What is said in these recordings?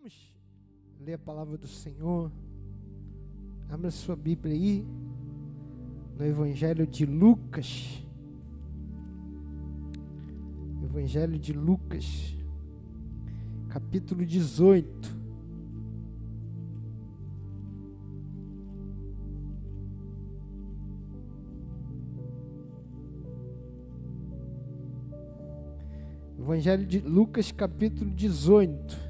Vamos ler a palavra do Senhor. Abra sua Bíblia aí, no Evangelho de Lucas. Evangelho de Lucas, capítulo 18. Evangelho de Lucas, capítulo 18.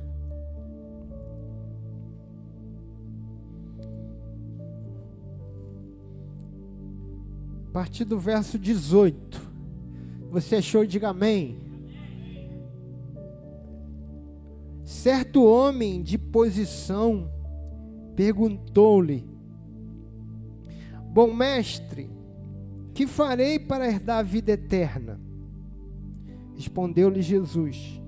Partir do verso 18. Você achou? Diga amém. Certo homem de posição perguntou-lhe: Bom mestre, que farei para herdar a vida eterna? Respondeu-lhe Jesus: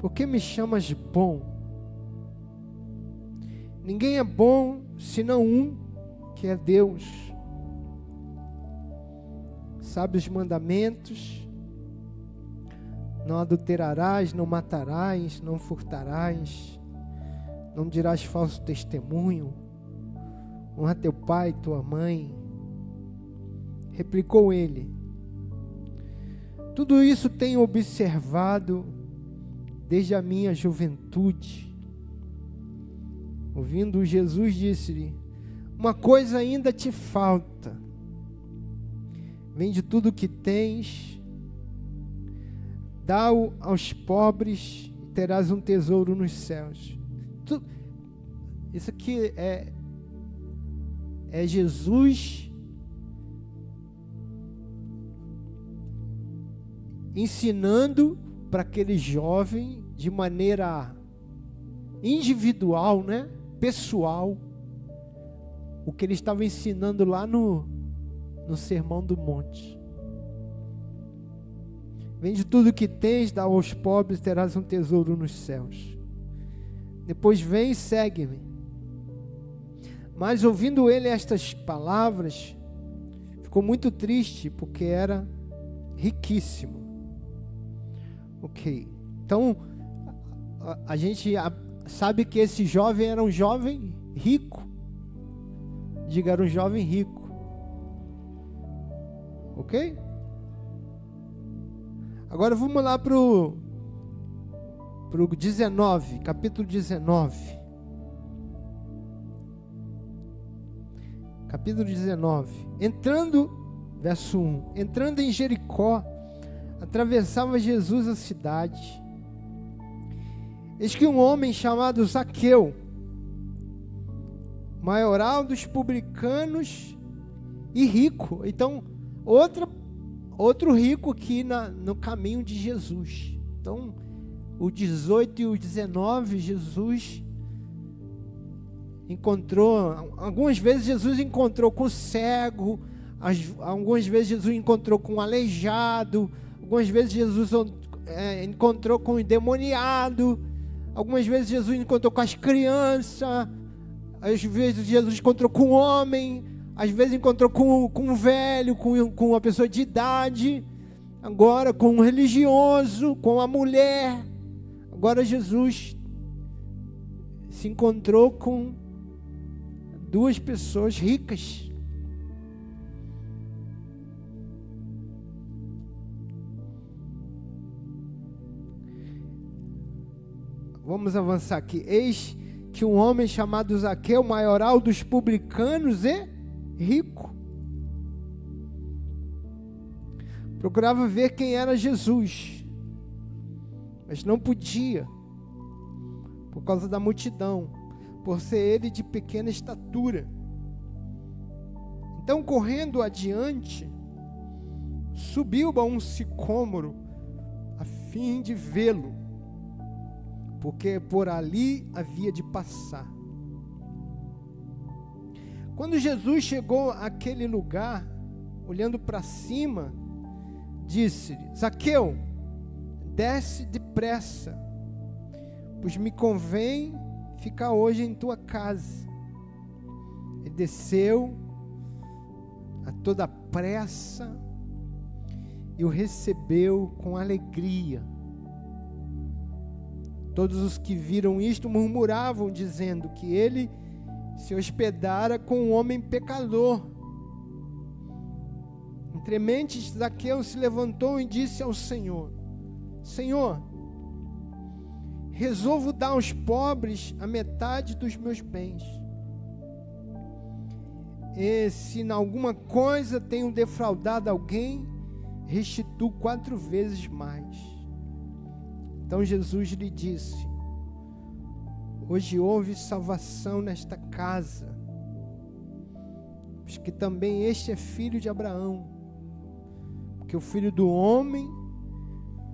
Por que me chamas bom? Ninguém é bom senão um, que é Deus sabe os mandamentos: não adulterarás, não matarás, não furtarás, não dirás falso testemunho, honra teu pai tua mãe. Replicou ele: Tudo isso tenho observado desde a minha juventude. Ouvindo Jesus, disse-lhe: Uma coisa ainda te falta Vende tudo o que tens, dá-o aos pobres e terás um tesouro nos céus. Tu, isso aqui é, é Jesus ensinando para aquele jovem de maneira individual, né? pessoal, o que ele estava ensinando lá no, no Sermão do Monte. Vende tudo que tens, dá aos pobres, terás um tesouro nos céus. Depois vem e segue-me. Mas ouvindo ele estas palavras, ficou muito triste, porque era riquíssimo. Ok. Então, a, a gente a, sabe que esse jovem era um jovem rico. Diga, era um jovem rico. Ok? Agora vamos lá para o 19, capítulo 19. Capítulo 19. Entrando, verso 1: Entrando em Jericó, atravessava Jesus a cidade. Eis que um homem chamado Zaqueu, maioral dos publicanos e rico, então Outra, outro rico aqui na, no caminho de Jesus. Então, o 18 e o 19, Jesus encontrou, algumas vezes Jesus encontrou com cego, algumas vezes Jesus encontrou com aleijado, algumas vezes Jesus é, encontrou com endemoniado, algumas vezes Jesus encontrou com as crianças, às vezes Jesus encontrou com o homem, às vezes encontrou com, com um velho, com, com uma pessoa de idade, agora com um religioso, com uma mulher. Agora Jesus se encontrou com duas pessoas ricas. Vamos avançar aqui. Eis que um homem chamado Zaqueu, maioral dos publicanos e rico. Procurava ver quem era Jesus, mas não podia, por causa da multidão, por ser ele de pequena estatura. Então, correndo adiante, subiu a um sicômoro, a fim de vê-lo, porque por ali havia de passar. Quando Jesus chegou àquele lugar, olhando para cima, disse-lhe: Zaqueu, desce depressa, pois me convém ficar hoje em tua casa. Ele desceu a toda pressa e o recebeu com alegria. Todos os que viram isto murmuravam, dizendo que ele se hospedara com um homem pecador. Entre mentes, Zaqueu se levantou e disse ao Senhor: Senhor, resolvo dar aos pobres a metade dos meus bens. E se em alguma coisa tenho defraudado alguém, restituo quatro vezes mais. Então Jesus lhe disse: Hoje houve salvação nesta casa, porque também este é filho de Abraão, porque o filho do homem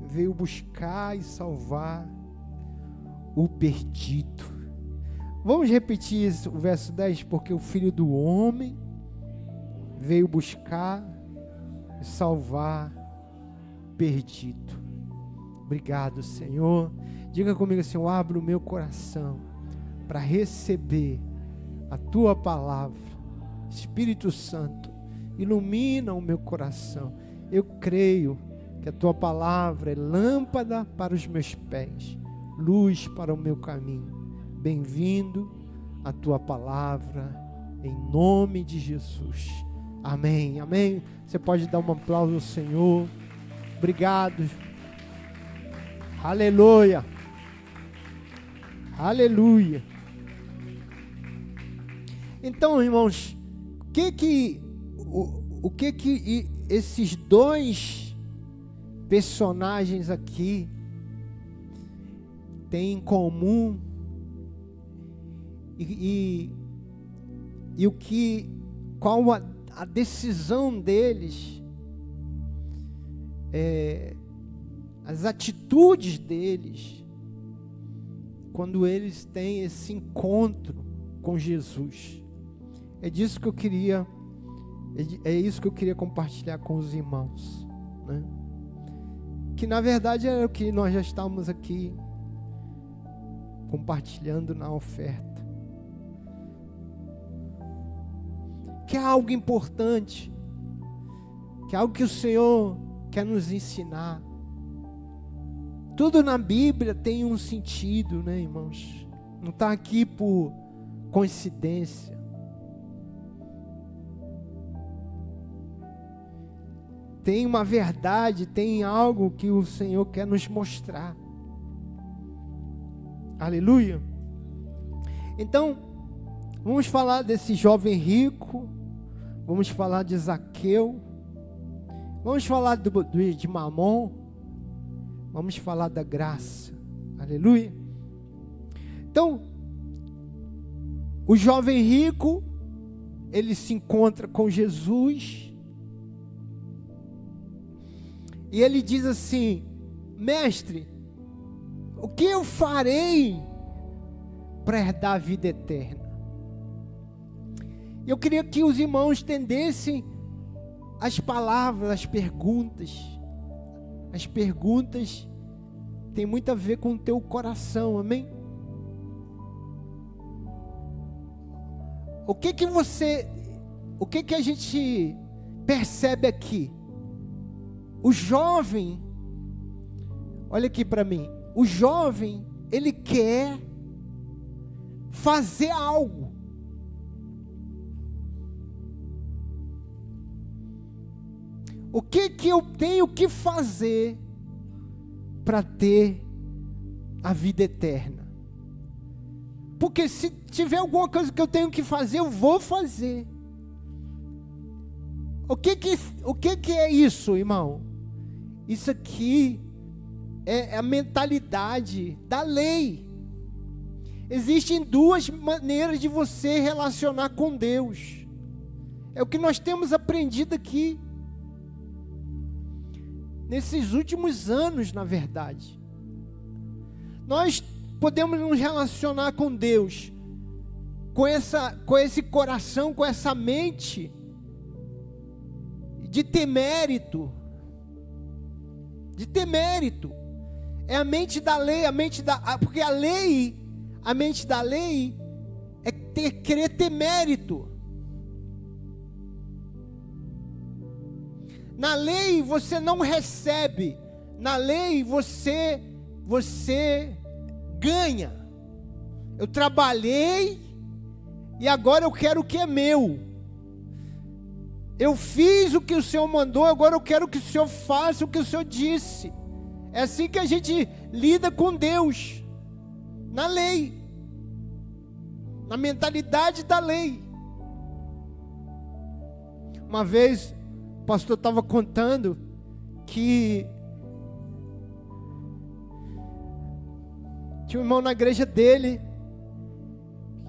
veio buscar e salvar o perdido. Vamos repetir o verso 10, porque o filho do homem veio buscar e salvar perdido. Obrigado, Senhor. Diga comigo assim: eu abro o meu coração para receber a tua palavra. Espírito Santo, ilumina o meu coração. Eu creio que a tua palavra é lâmpada para os meus pés, luz para o meu caminho. Bem-vindo a tua palavra, em nome de Jesus. Amém, amém. Você pode dar um aplauso ao Senhor. Obrigado. Aleluia. Aleluia. Então, irmãos, o que que o, o que que esses dois personagens aqui têm em comum? E, e, e o que qual a, a decisão deles? É, as atitudes deles quando eles têm esse encontro com Jesus. É disso que eu queria, é, é isso que eu queria compartilhar com os irmãos, né? Que na verdade é o que nós já estamos aqui compartilhando na oferta. Que é algo importante, que é algo que o Senhor quer nos ensinar. Tudo na Bíblia tem um sentido, né, irmãos? Não está aqui por coincidência. tem uma verdade, tem algo que o Senhor quer nos mostrar. Aleluia. Então, vamos falar desse jovem rico, vamos falar de Zaqueu, vamos falar do, do, de Mamon, vamos falar da graça. Aleluia. Então, o jovem rico, ele se encontra com Jesus, E ele diz assim: Mestre, o que eu farei para herdar a vida eterna? Eu queria que os irmãos entendessem as palavras, as perguntas. As perguntas têm muito a ver com o teu coração, amém? O que que você, o que que a gente percebe aqui? O jovem, olha aqui para mim, o jovem, ele quer fazer algo. O que que eu tenho que fazer para ter a vida eterna? Porque se tiver alguma coisa que eu tenho que fazer, eu vou fazer. O que que, o que, que é isso, irmão? Isso aqui é a mentalidade da lei. Existem duas maneiras de você relacionar com Deus. É o que nós temos aprendido aqui. Nesses últimos anos, na verdade. Nós podemos nos relacionar com Deus com, essa, com esse coração, com essa mente de ter mérito, de ter mérito. É a mente da lei, a mente da. Porque a lei, a mente da lei é ter, querer ter mérito. Na lei você não recebe. Na lei você você ganha. Eu trabalhei e agora eu quero o que é meu. Eu fiz o que o Senhor mandou, agora eu quero que o Senhor faça o que o Senhor disse. É assim que a gente lida com Deus, na lei, na mentalidade da lei. Uma vez, o pastor estava contando que tinha um irmão na igreja dele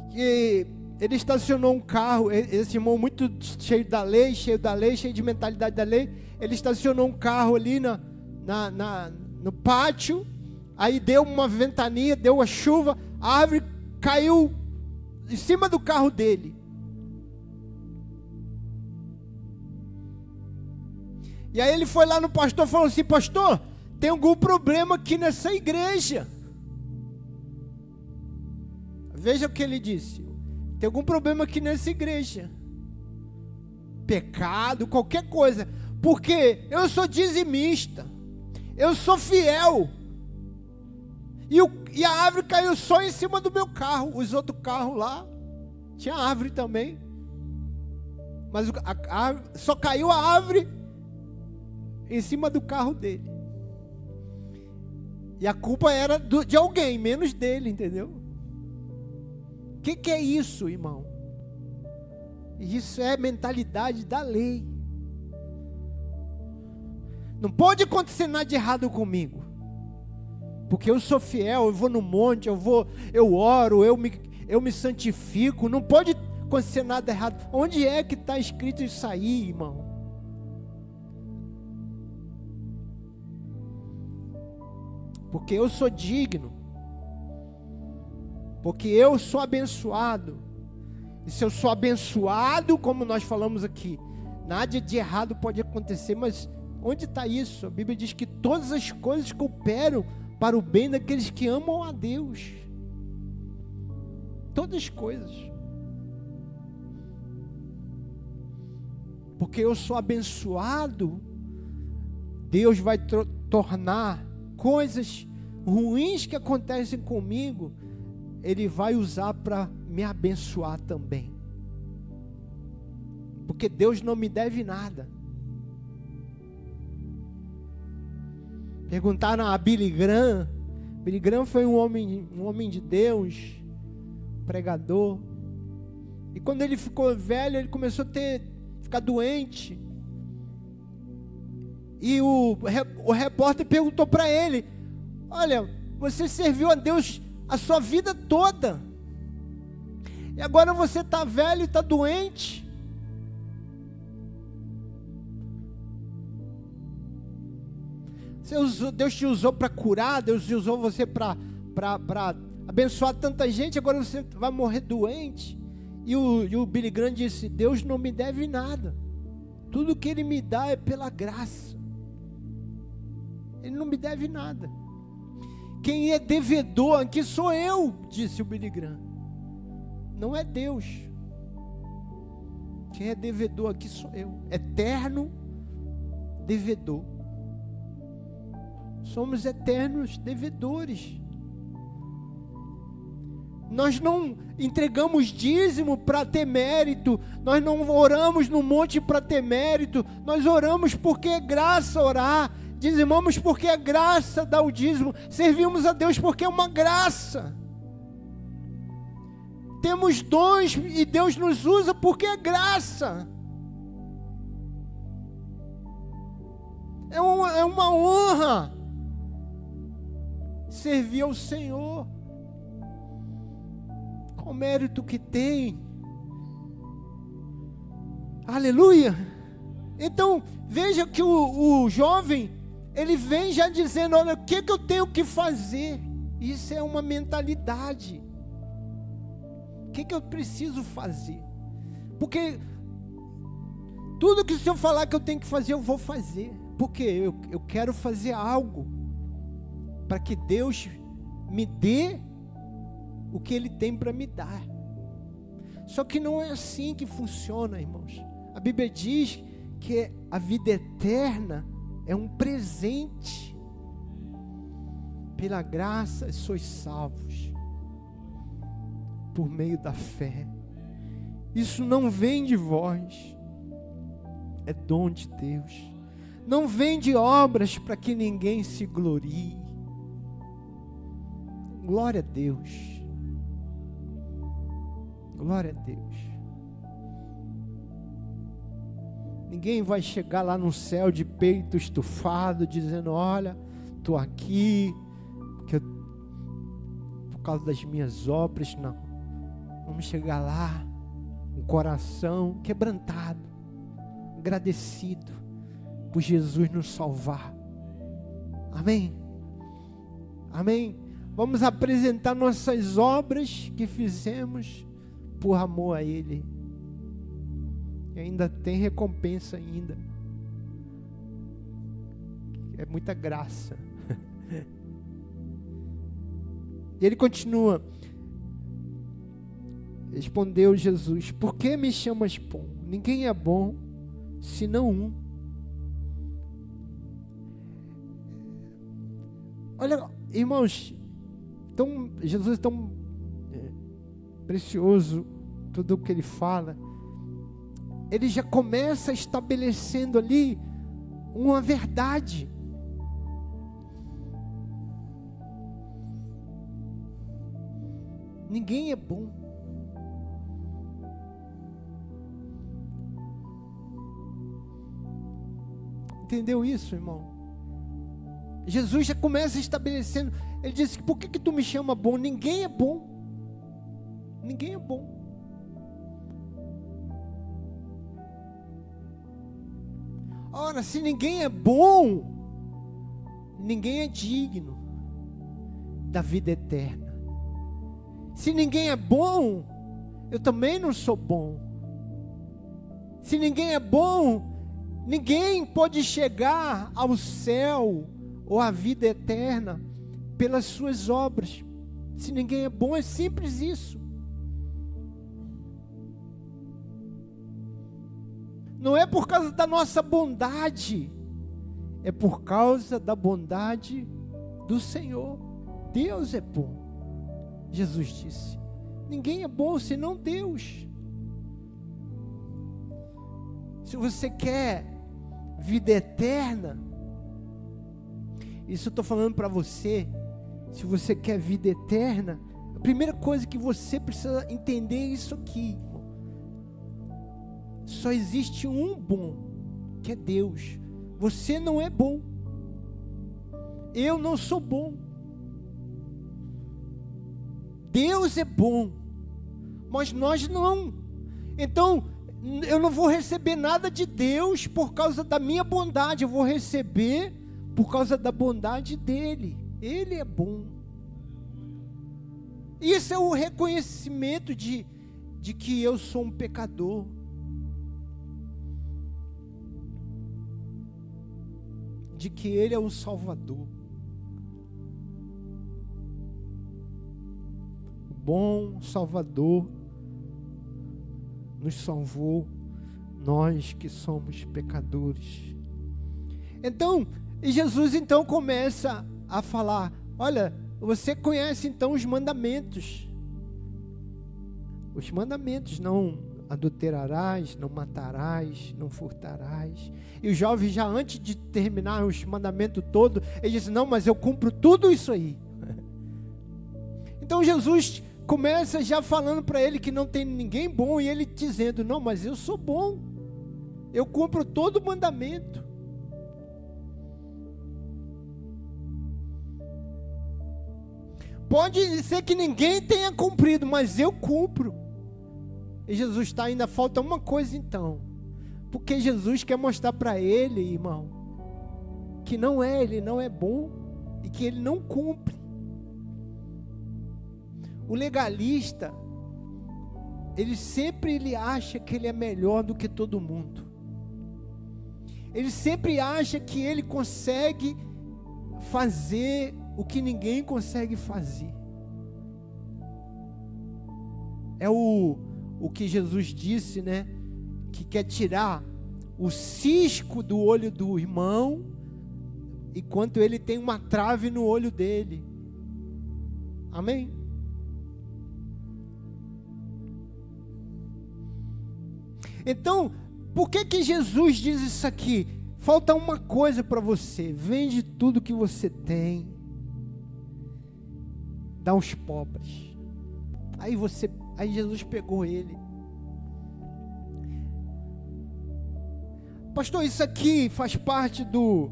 que ele estacionou um carro, esse irmão muito cheio da lei, cheio da lei, cheio de mentalidade da lei, ele estacionou um carro ali na, na, na no pátio, aí deu uma ventania, deu uma chuva, a árvore caiu em cima do carro dele. E aí ele foi lá no pastor e falou assim: Pastor, tem algum problema aqui nessa igreja. Veja o que ele disse: tem algum problema aqui nessa igreja. Pecado, qualquer coisa. Porque eu sou dizimista. Eu sou fiel. E, o, e, a árvore caiu só em cima do meu carro. Os outros carros lá, tinha árvore também. Mas a, a, só caiu a árvore em cima do carro dele. E a culpa era do, de alguém, menos dele, entendeu? que, que é isso, irmão? Isso é mentalidade da lei. Não pode acontecer nada de errado comigo. Porque eu sou fiel, eu vou no monte, eu vou, eu oro, eu me, eu me santifico. Não pode acontecer nada errado. Onde é que está escrito isso aí, irmão? Porque eu sou digno porque eu sou abençoado. E se eu sou abençoado, como nós falamos aqui, nada de errado pode acontecer, mas onde está isso? A Bíblia diz que todas as coisas cooperam para o bem daqueles que amam a Deus. Todas as coisas. Porque eu sou abençoado, Deus vai tornar coisas ruins que acontecem comigo ele vai usar para me abençoar também. Porque Deus não me deve nada. Perguntaram a Billy Graham. Billy Graham foi um homem, um homem de Deus, pregador. E quando ele ficou velho, ele começou a ter, ficar doente. E o, o repórter perguntou para ele: Olha, você serviu a Deus a sua vida toda. E agora você está velho e está doente. Deus te usou para curar, Deus usou você para abençoar tanta gente, agora você vai morrer doente. E o, e o Billy Graham disse: Deus não me deve nada, tudo que Ele me dá é pela graça, Ele não me deve nada. Quem é devedor aqui sou eu, disse o Billy Graham. Não é Deus. Quem é devedor aqui sou eu. Eterno devedor. Somos eternos devedores. Nós não entregamos dízimo para ter mérito, nós não oramos no monte para ter mérito, nós oramos porque é graça orar, Dizimamos porque é graça dar o dízimo. Servimos a Deus porque é uma graça. Temos dons e Deus nos usa porque é graça. É uma, é uma honra servir ao Senhor. Com o mérito que tem. Aleluia. Então, veja que o, o jovem ele vem já dizendo: olha, o que, que eu tenho que fazer? Isso é uma mentalidade. O que, que eu preciso fazer? Porque tudo que o Senhor falar que eu tenho que fazer, eu vou fazer. Porque eu, eu quero fazer algo para que Deus me dê o que Ele tem para me dar. Só que não é assim que funciona, irmãos. A Bíblia diz que a vida eterna é um presente. Pela graça sois salvos, por meio da fé. Isso não vem de vós, é dom de Deus. Não vem de obras para que ninguém se glorie. Glória a Deus. Glória a Deus. Ninguém vai chegar lá no céu de peito estufado, dizendo: Olha, estou aqui, eu, por causa das minhas obras. Não. Vamos chegar lá, um coração quebrantado, agradecido por Jesus nos salvar. Amém? Amém? Vamos apresentar nossas obras que fizemos por amor a Ele. E ainda tem recompensa ainda. É muita graça. E ele continua. Respondeu Jesus: Por que me chamas bom? Ninguém é bom senão um. Olha, irmãos, tão, Jesus é tão é, precioso, tudo o que ele fala. Ele já começa estabelecendo ali uma verdade. Ninguém é bom. Entendeu isso, irmão? Jesus já começa estabelecendo. Ele disse: Por que, que tu me chama bom? Ninguém é bom. Ninguém é bom. Ora, se ninguém é bom, ninguém é digno da vida eterna. Se ninguém é bom, eu também não sou bom. Se ninguém é bom, ninguém pode chegar ao céu ou à vida eterna pelas suas obras. Se ninguém é bom, é simples isso. Não é por causa da nossa bondade, é por causa da bondade do Senhor. Deus é bom. Jesus disse: Ninguém é bom senão Deus. Se você quer vida eterna, isso eu estou falando para você. Se você quer vida eterna, a primeira coisa que você precisa entender é isso aqui. Só existe um bom, que é Deus. Você não é bom. Eu não sou bom. Deus é bom, mas nós não. Então, eu não vou receber nada de Deus por causa da minha bondade, eu vou receber por causa da bondade dele. Ele é bom. Isso é o reconhecimento de, de que eu sou um pecador. De que Ele é o Salvador. O bom Salvador nos salvou, nós que somos pecadores. Então, Jesus então começa a falar: Olha, você conhece então os mandamentos. Os mandamentos: não adulterarás, não matarás, não furtarás. E o jovem, já antes de terminar os mandamentos todos, ele disse: Não, mas eu cumpro tudo isso aí. Então Jesus começa já falando para ele que não tem ninguém bom, e ele dizendo: Não, mas eu sou bom, eu cumpro todo o mandamento. Pode ser que ninguém tenha cumprido, mas eu cumpro. E Jesus está ainda falta uma coisa então. Porque Jesus quer mostrar para ele, irmão, que não é, ele não é bom e que ele não cumpre. O legalista, ele sempre ele acha que ele é melhor do que todo mundo. Ele sempre acha que ele consegue fazer o que ninguém consegue fazer. É o, o que Jesus disse, né? Que quer tirar o cisco do olho do irmão enquanto ele tem uma trave no olho dele. Amém? Então, por que que Jesus diz isso aqui? Falta uma coisa para você: vende tudo que você tem, dá aos pobres. Aí você, aí Jesus pegou ele. Pastor, isso aqui faz parte do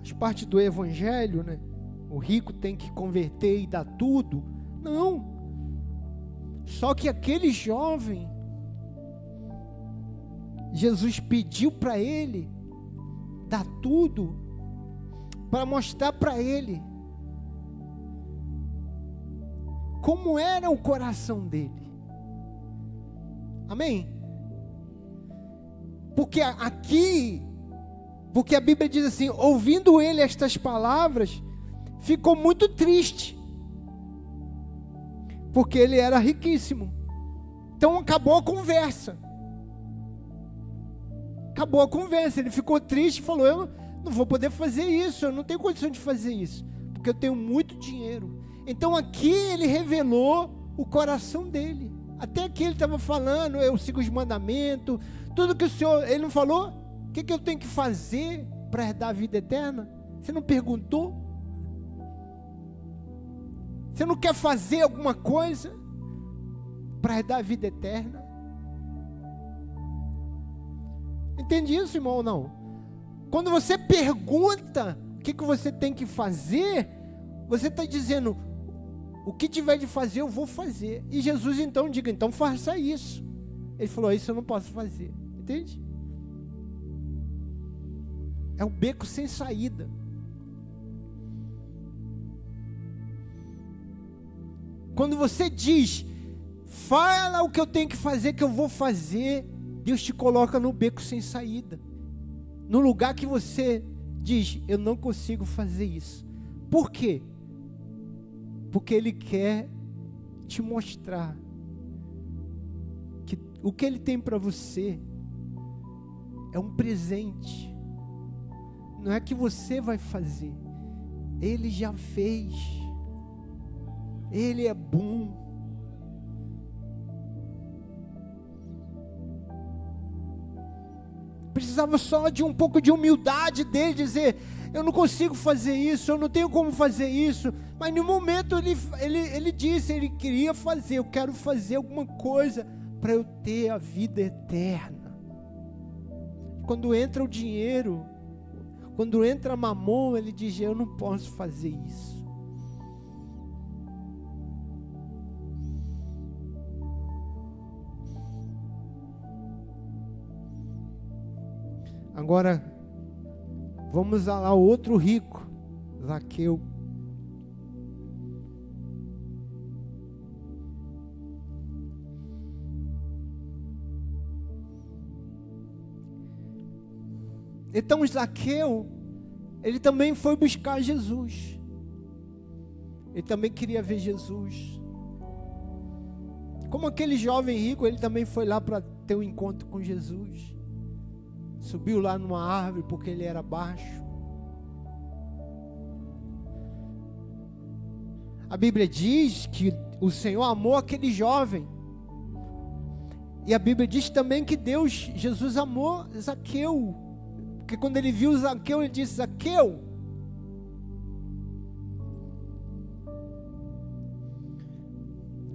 faz parte do evangelho, né? O rico tem que converter e dar tudo. Não. Só que aquele jovem, Jesus pediu para ele dar tudo, para mostrar para ele como era o coração dele. Amém? Porque aqui, porque a Bíblia diz assim: ouvindo ele estas palavras, ficou muito triste porque ele era riquíssimo. Então acabou a conversa. Acabou a conversa. Ele ficou triste e falou: Eu não vou poder fazer isso, eu não tenho condição de fazer isso, porque eu tenho muito dinheiro. Então aqui ele revelou o coração dele. Até aqui ele estava falando: Eu sigo os mandamentos, tudo que o Senhor. Ele não falou: O que, que eu tenho que fazer para herdar a vida eterna? Você não perguntou? Você não quer fazer alguma coisa para dar a vida eterna? Entende isso, irmão, ou não? Quando você pergunta o que, que você tem que fazer, você está dizendo, o que tiver de fazer, eu vou fazer. E Jesus então diga, então faça isso. Ele falou, isso eu não posso fazer. Entende? É o beco sem saída. Quando você diz, fala o que eu tenho que fazer, que eu vou fazer, Deus te coloca no beco sem saída. No lugar que você diz, eu não consigo fazer isso. Por quê? Porque Ele quer te mostrar que o que Ele tem para você é um presente. Não é que você vai fazer, Ele já fez. Ele é bom. Precisava só de um pouco de humildade dele, dizer: Eu não consigo fazer isso, eu não tenho como fazer isso. Mas no momento ele, ele, ele disse: Ele queria fazer, eu quero fazer alguma coisa para eu ter a vida eterna. Quando entra o dinheiro, quando entra mamon, ele diz: Eu não posso fazer isso. Agora, vamos lá, outro rico, Zaqueu. Então Zaqueu, ele também foi buscar Jesus. Ele também queria ver Jesus. Como aquele jovem rico, ele também foi lá para ter um encontro com Jesus subiu lá numa árvore porque ele era baixo. A Bíblia diz que o Senhor amou aquele jovem. E a Bíblia diz também que Deus, Jesus amou Zaqueu. Porque quando ele viu Zaqueu, ele disse: Zaqueu,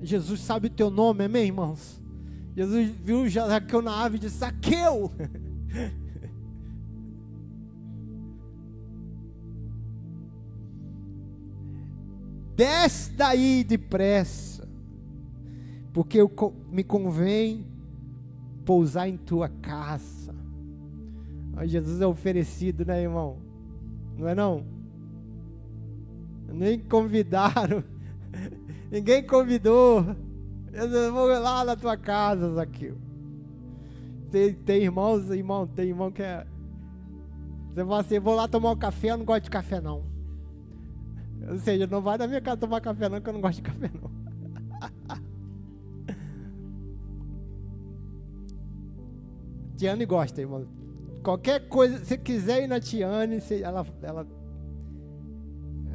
Jesus sabe o teu nome, amém, irmãos? Jesus viu Zaqueu na árvore e disse: Zaqueu, Desce daí depressa, porque eu, me convém pousar em tua casa. Jesus é oferecido, né, irmão? Não é não? Nem convidaram, ninguém convidou. Eu vou lá na tua casa, Zaqueu. Tem, tem irmãos, irmão, tem irmão que é. Você fala assim, vou lá tomar um café, eu não gosto de café não. Ou seja, não vai na minha casa tomar café não, que eu não gosto de café não. Tiane gosta, irmão. Qualquer coisa, se quiser ir na Tiane, ela, ela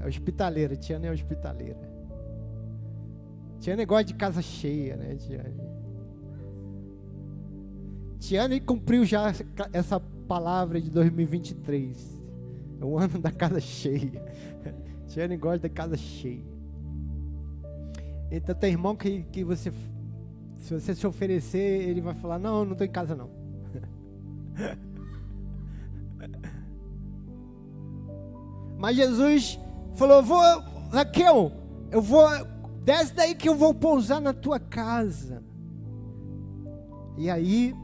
é hospitaleira. Tiane é hospitaleira. Tiane gosta de casa cheia, né, Tiane? Tiane cumpriu já essa palavra de 2023. É o ano da casa cheia. Tiane gosta da casa cheia. Então tem irmão que, que você, se você se oferecer, ele vai falar, não, não estou em casa não. Mas Jesus falou, vou, Raquel, eu vou, desce daí que eu vou pousar na tua casa. E aí,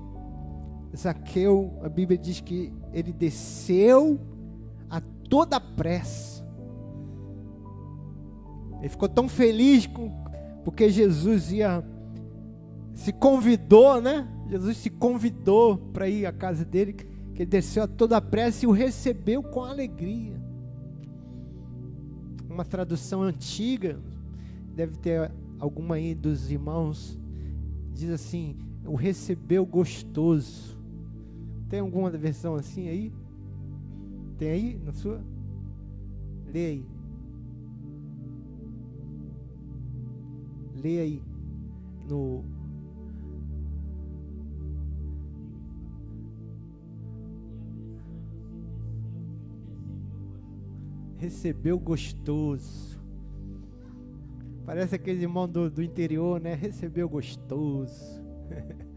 Zaqueu, a Bíblia diz que ele desceu a toda pressa. Ele ficou tão feliz com, porque Jesus ia se convidou, né? Jesus se convidou para ir à casa dele, que ele desceu a toda pressa e o recebeu com alegria. Uma tradução antiga, deve ter alguma aí dos irmãos, diz assim: o recebeu gostoso. Tem alguma versão assim aí? Tem aí na sua? Lê aí. Lê aí no recebeu gostoso. Parece aquele irmão do, do interior, né? Recebeu gostoso.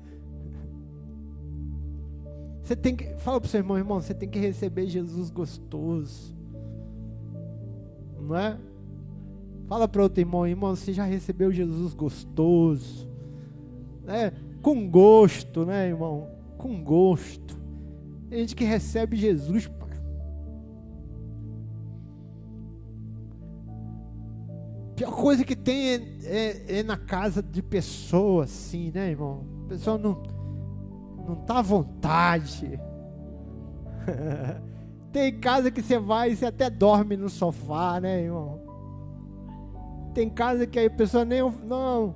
Você tem que. Fala para o seu irmão, irmão, você tem que receber Jesus gostoso. Não é? Fala para outro irmão, irmão, você já recebeu Jesus gostoso. Né? Com gosto, né, irmão? Com gosto. Tem gente que recebe Jesus pior coisa que tem é, é, é, na casa de pessoa, assim, né, irmão? A pessoa não, não tá à vontade. tem casa que você vai e você até dorme no sofá, né, irmão? Tem casa que a pessoa nem. Não.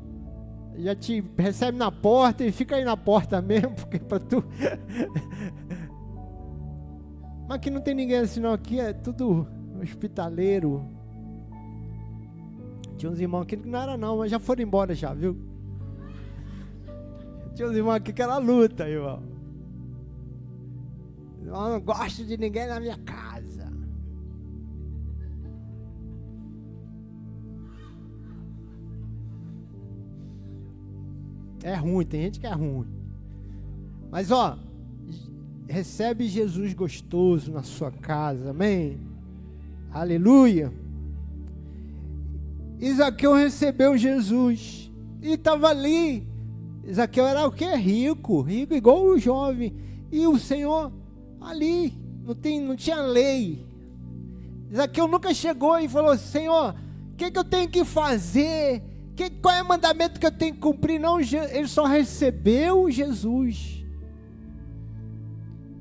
Já te recebe na porta e fica aí na porta mesmo, porque para tu. Mas aqui não tem ninguém assim, não. Aqui é tudo hospitaleiro tinha uns irmãos aqui que não era não, mas já foram embora já, viu? Tinha uns irmãos aqui que era luta, irmão. Eu não gosto de ninguém na minha casa. É ruim, tem gente que é ruim. Mas ó, recebe Jesus gostoso na sua casa, amém? Aleluia. Isaqueu recebeu Jesus e estava ali. Isaqueu era o que? Rico, rico igual o jovem. E o Senhor ali, não, tem, não tinha lei. Isaqueu nunca chegou e falou: Senhor, o que, que eu tenho que fazer? Que, qual é o mandamento que eu tenho que cumprir? Não, ele só recebeu Jesus.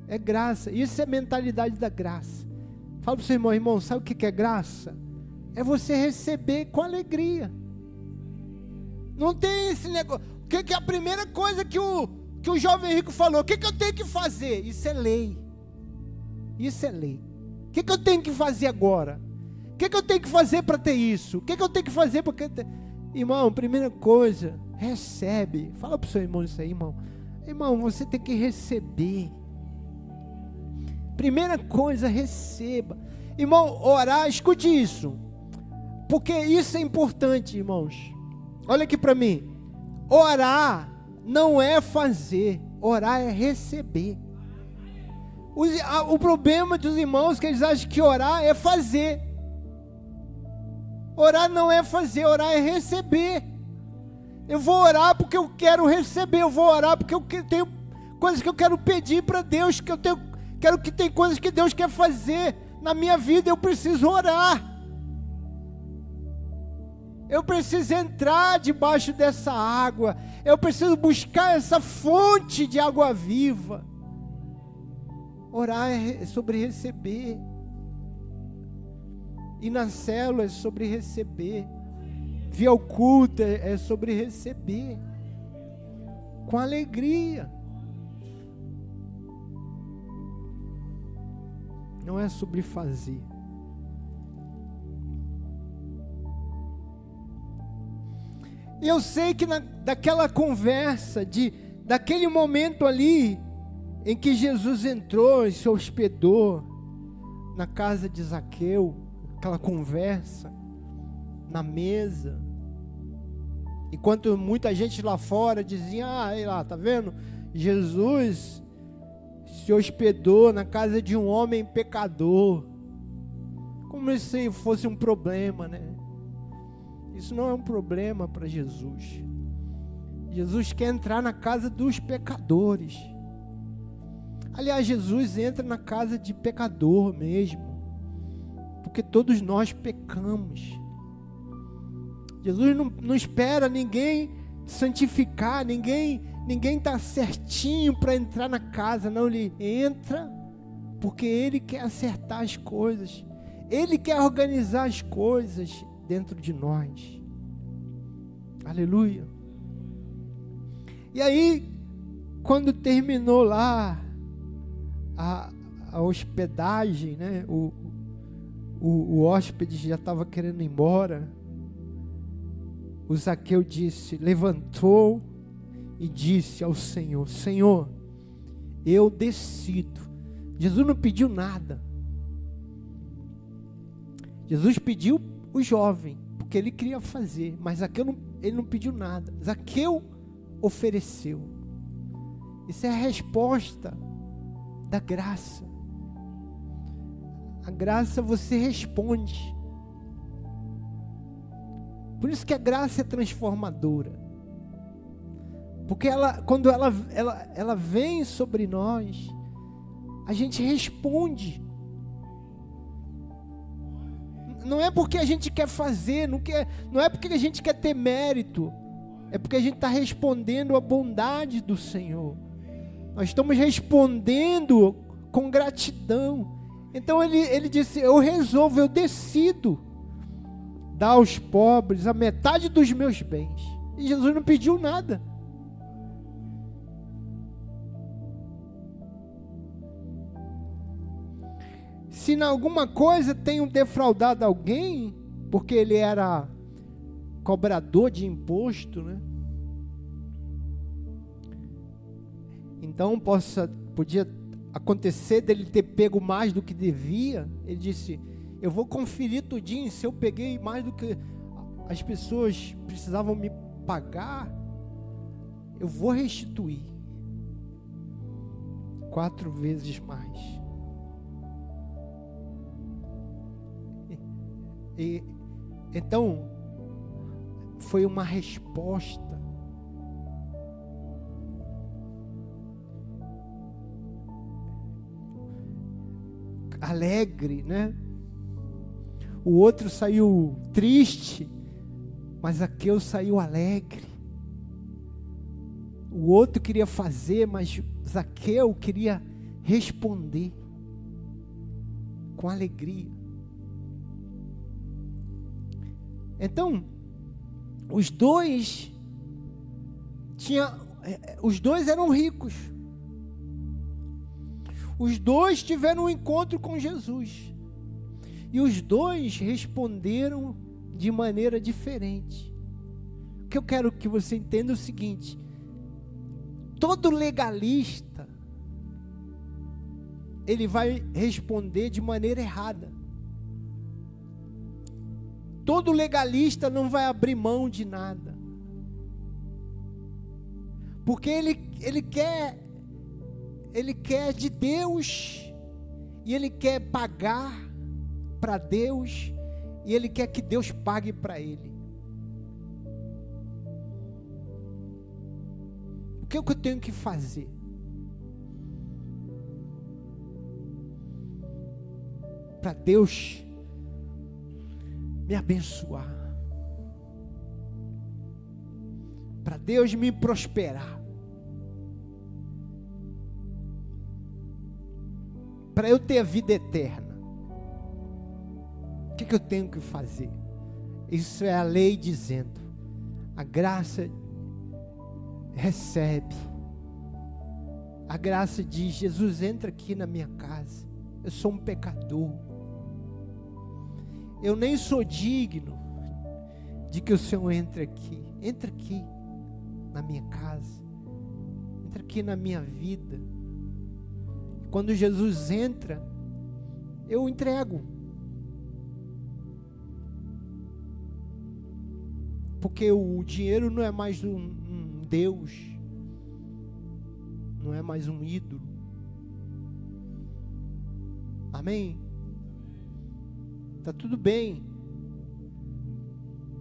É graça. Isso é mentalidade da graça. Fala para o seu irmão, irmão, sabe o que é graça? é você receber com alegria. Não tem esse negócio. O que, que é a primeira coisa que o, que o jovem rico falou? O que, que eu tenho que fazer? Isso é lei. Isso é lei. O que, que eu tenho que fazer agora? O que, que eu tenho que fazer para ter isso? O que, que eu tenho que fazer para ter. Irmão, primeira coisa, recebe. Fala para o seu irmão isso aí, irmão. Irmão, você tem que receber. Primeira coisa, receba. Irmão, orar, escute isso. Porque isso é importante, irmãos. Olha aqui para mim. Orar não é fazer, orar é receber. o problema dos irmãos é que eles acham que orar é fazer. Orar não é fazer, orar é receber. Eu vou orar porque eu quero receber, eu vou orar porque eu tenho coisas que eu quero pedir para Deus, que eu tenho, quero que tem coisas que Deus quer fazer na minha vida, eu preciso orar. Eu preciso entrar debaixo dessa água. Eu preciso buscar essa fonte de água viva. Orar é sobre receber. E na célula é sobre receber. Vir ao culto é, é, sobre receber. Com alegria. Não é sobre fazer. E eu sei que na, daquela conversa, de, daquele momento ali, em que Jesus entrou e se hospedou na casa de Zaqueu, aquela conversa, na mesa, enquanto muita gente lá fora dizia: Ah, aí lá, tá vendo? Jesus se hospedou na casa de um homem pecador, como se fosse um problema, né? Isso não é um problema para Jesus. Jesus quer entrar na casa dos pecadores. Aliás, Jesus entra na casa de pecador mesmo, porque todos nós pecamos. Jesus não, não espera ninguém santificar, ninguém ninguém está certinho para entrar na casa, não. Ele entra porque ele quer acertar as coisas, ele quer organizar as coisas, dentro de nós. Aleluia. E aí, quando terminou lá a, a hospedagem, né? O, o, o hóspede já estava querendo ir embora. O Zaqueu disse, levantou e disse ao Senhor: Senhor, eu decido. Jesus não pediu nada. Jesus pediu o jovem, porque ele queria fazer, mas Zaqueu não, ele não pediu nada. Zaqueu ofereceu. Isso é a resposta da graça. A graça você responde. Por isso que a graça é transformadora. Porque ela, quando ela, ela, ela vem sobre nós, a gente responde não é porque a gente quer fazer, não, quer, não é porque a gente quer ter mérito, é porque a gente está respondendo à bondade do Senhor. Nós estamos respondendo com gratidão. Então ele, ele disse: Eu resolvo, eu decido dar aos pobres a metade dos meus bens. E Jesus não pediu nada. se em alguma coisa tenho defraudado alguém, porque ele era cobrador de imposto, né? Então possa, podia acontecer dele ter pego mais do que devia. Ele disse: Eu vou conferir tudinho se eu peguei mais do que as pessoas precisavam me pagar, eu vou restituir quatro vezes mais. E, então, foi uma resposta. Alegre, né? O outro saiu triste, mas aquele saiu alegre. O outro queria fazer, mas Zaqueu queria responder com alegria. Então, os dois tinha, é, os dois eram ricos. Os dois tiveram um encontro com Jesus. E os dois responderam de maneira diferente. O que eu quero que você entenda é o seguinte: todo legalista ele vai responder de maneira errada. Todo legalista não vai abrir mão de nada. Porque ele, ele quer ele quer de Deus e ele quer pagar para Deus e ele quer que Deus pague para ele. O que, é que eu tenho que fazer? Para Deus me abençoar. Para Deus me prosperar. Para eu ter a vida eterna. O que, que eu tenho que fazer? Isso é a lei dizendo. A graça recebe. A graça diz: Jesus entra aqui na minha casa. Eu sou um pecador. Eu nem sou digno de que o Senhor entre aqui. Entre aqui na minha casa. Entre aqui na minha vida. Quando Jesus entra, eu entrego. Porque o dinheiro não é mais um, um Deus, não é mais um ídolo. Amém? Tá tudo bem.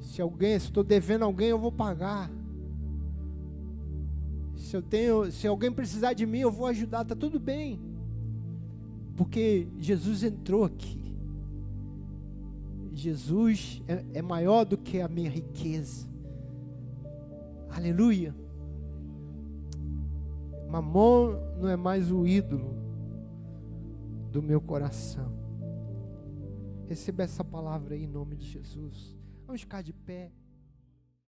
Se alguém, se estou devendo alguém, eu vou pagar. Se eu tenho, se alguém precisar de mim, eu vou ajudar. Tá tudo bem. Porque Jesus entrou aqui. Jesus é, é maior do que a minha riqueza. Aleluia. Mamon não é mais o ídolo do meu coração. Receba essa palavra aí em nome de Jesus. Vamos ficar de pé.